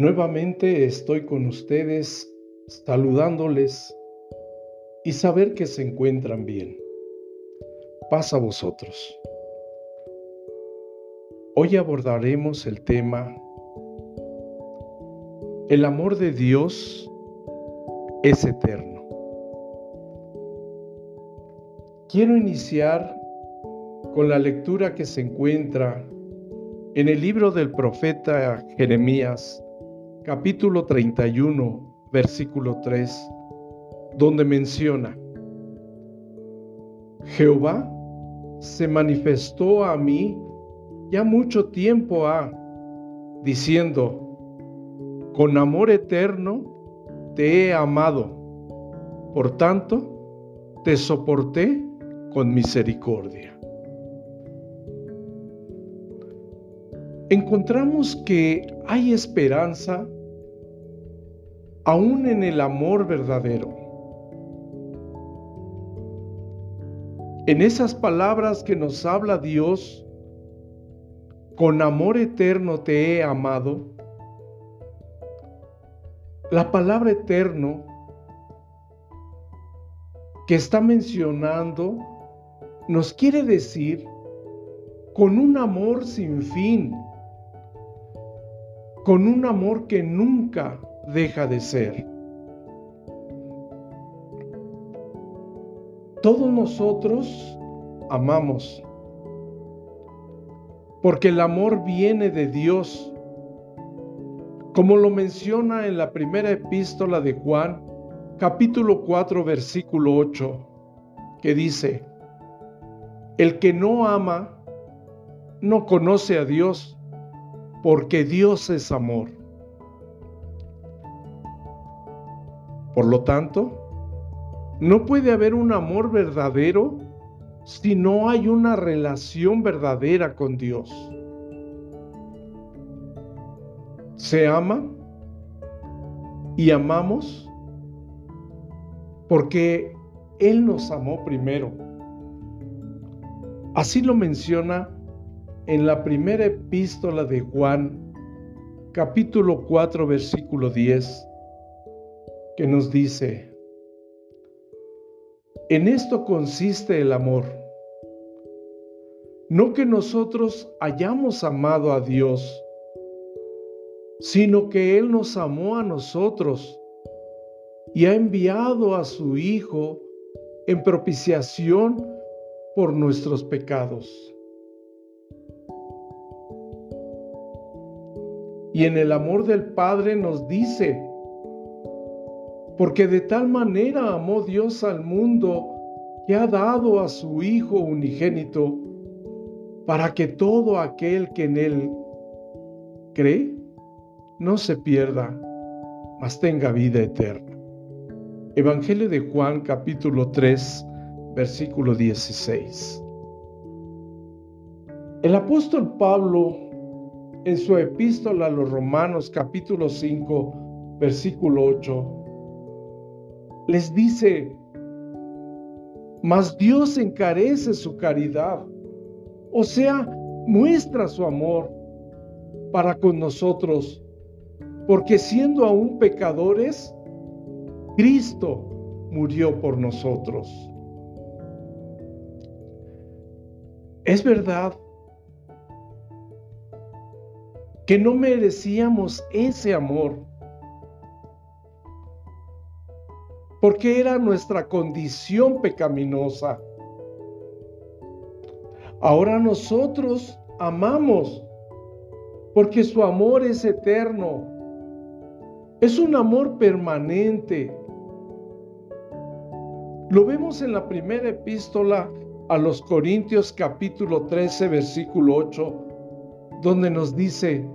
Nuevamente estoy con ustedes saludándoles y saber que se encuentran bien. Pasa a vosotros. Hoy abordaremos el tema El amor de Dios es eterno. Quiero iniciar con la lectura que se encuentra en el libro del profeta Jeremías, capítulo 31, versículo 3, donde menciona, Jehová se manifestó a mí ya mucho tiempo ha, diciendo, con amor eterno te he amado, por tanto te soporté con misericordia. Encontramos que hay esperanza aún en el amor verdadero. En esas palabras que nos habla Dios, con amor eterno te he amado, la palabra eterno que está mencionando nos quiere decir con un amor sin fin, con un amor que nunca deja de ser. Todos nosotros amamos, porque el amor viene de Dios, como lo menciona en la primera epístola de Juan, capítulo 4, versículo 8, que dice, el que no ama, no conoce a Dios, porque Dios es amor. Por lo tanto, no puede haber un amor verdadero si no hay una relación verdadera con Dios. Se ama y amamos porque Él nos amó primero. Así lo menciona en la primera epístola de Juan, capítulo 4, versículo 10, que nos dice, en esto consiste el amor, no que nosotros hayamos amado a Dios, sino que Él nos amó a nosotros y ha enviado a su Hijo en propiciación por nuestros pecados. Y en el amor del Padre nos dice, porque de tal manera amó Dios al mundo que ha dado a su Hijo unigénito, para que todo aquel que en Él cree no se pierda, mas tenga vida eterna. Evangelio de Juan capítulo 3, versículo 16. El apóstol Pablo en su epístola a los Romanos capítulo 5, versículo 8, les dice, mas Dios encarece su caridad, o sea, muestra su amor para con nosotros, porque siendo aún pecadores, Cristo murió por nosotros. Es verdad que no merecíamos ese amor, porque era nuestra condición pecaminosa. Ahora nosotros amamos, porque su amor es eterno, es un amor permanente. Lo vemos en la primera epístola a los Corintios capítulo 13 versículo 8, donde nos dice,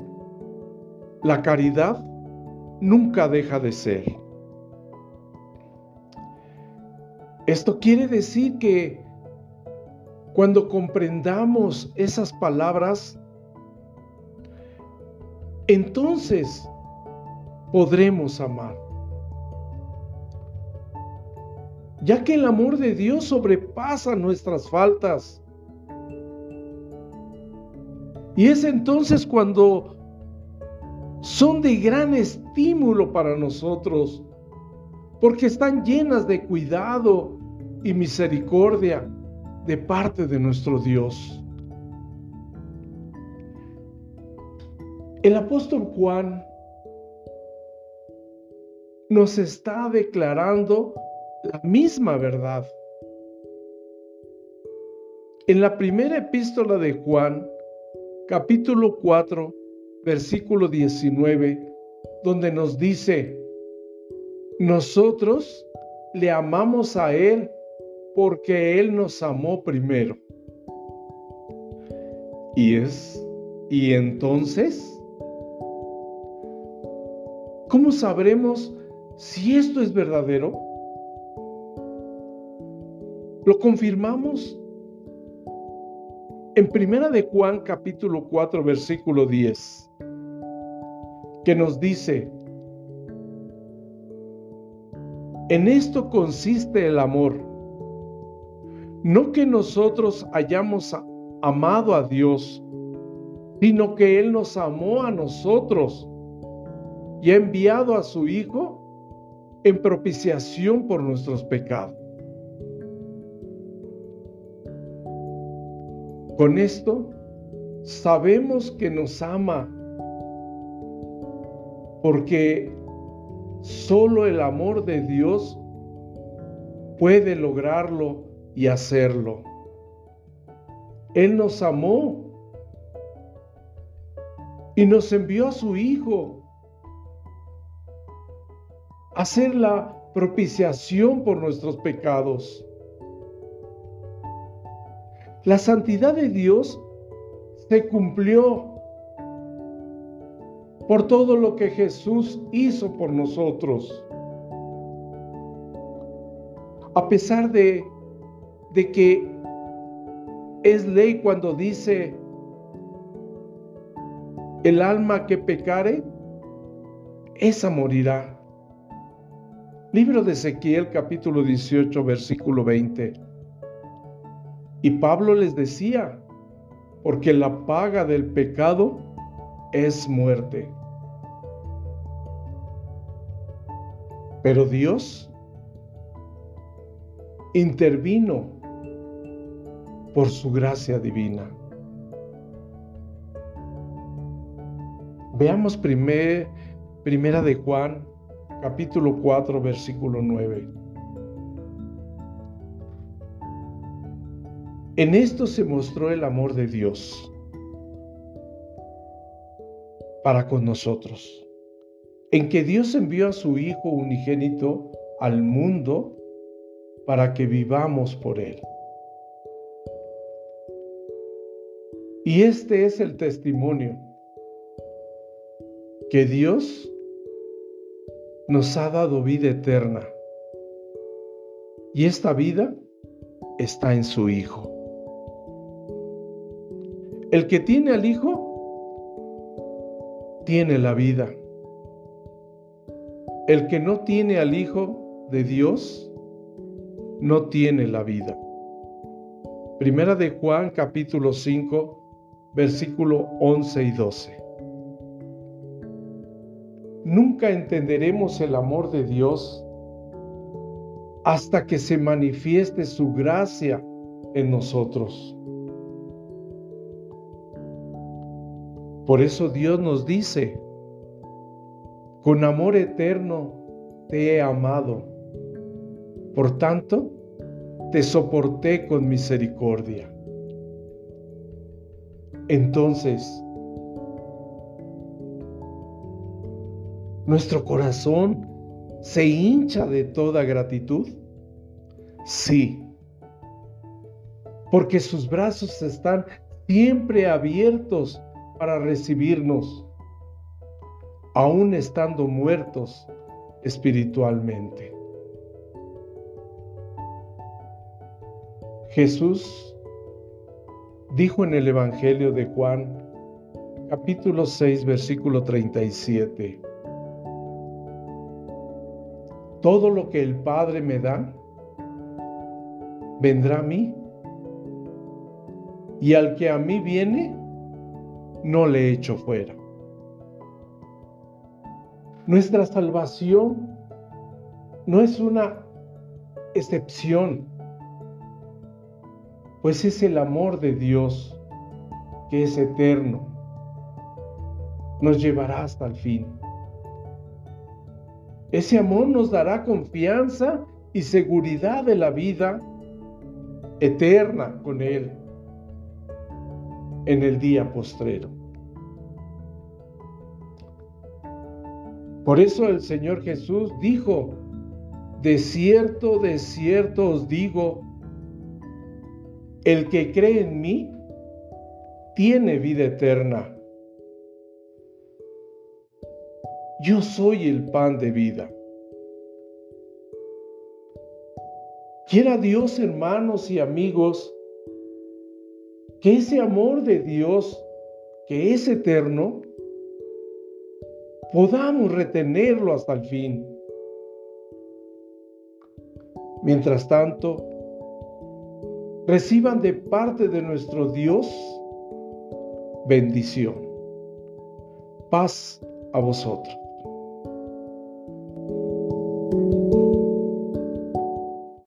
la caridad nunca deja de ser. Esto quiere decir que cuando comprendamos esas palabras, entonces podremos amar. Ya que el amor de Dios sobrepasa nuestras faltas. Y es entonces cuando son de gran estímulo para nosotros, porque están llenas de cuidado y misericordia de parte de nuestro Dios. El apóstol Juan nos está declarando la misma verdad. En la primera epístola de Juan, capítulo 4, versículo 19, donde nos dice, nosotros le amamos a Él porque Él nos amó primero. Y es, y entonces, ¿cómo sabremos si esto es verdadero? Lo confirmamos en Primera de Juan capítulo 4 versículo 10, que nos dice, en esto consiste el amor, no que nosotros hayamos amado a Dios, sino que Él nos amó a nosotros y ha enviado a su Hijo en propiciación por nuestros pecados. Con esto sabemos que nos ama porque solo el amor de Dios puede lograrlo y hacerlo. Él nos amó y nos envió a su Hijo a hacer la propiciación por nuestros pecados. La santidad de Dios se cumplió por todo lo que Jesús hizo por nosotros. A pesar de, que es ley cuando dice, el alma que pecare, esa morirá. Libro de Ezequiel capítulo 18 versículo 20. Y Pablo les decía, porque la paga del pecado es muerte. Pero Dios intervino por su gracia divina. Veamos primer, primera de Juan, capítulo 4, versículo 9. En esto se mostró el amor de Dios para con nosotros, en que Dios envió a su Hijo unigénito al mundo para que vivamos por Él. Y este es el testimonio que Dios nos ha dado vida eterna. Y esta vida está en su Hijo. El que tiene al Hijo, tiene la vida. El que no tiene al Hijo de Dios, no tiene la vida. Primera de Juan capítulo 5, versículo 11 y 12. Nunca entenderemos el amor de Dios hasta que se manifieste su gracia en nosotros. Por eso Dios nos dice, con amor eterno te he amado, por tanto te soporté con misericordia. Entonces, nuestro corazón se hincha de toda gratitud. Sí, porque sus brazos están siempre abiertos para recibirnos, aún estando muertos espiritualmente. Jesús dijo en el Evangelio de Juan, capítulo 6, versículo 37, Todo lo que el Padre me da, vendrá a mí, y al que a mí viene, no le echo fuera. Nuestra salvación no es una excepción, pues es el amor de Dios que es eterno. Nos llevará hasta el fin. Ese amor nos dará confianza y seguridad de la vida eterna con Él en el día postrero. Por eso el Señor Jesús dijo, de cierto, de cierto os digo, el que cree en mí tiene vida eterna. Yo soy el pan de vida. Quiera Dios, hermanos y amigos, que ese amor de Dios, que es eterno, podamos retenerlo hasta el fin. Mientras tanto, reciban de parte de nuestro Dios bendición. Paz a vosotros.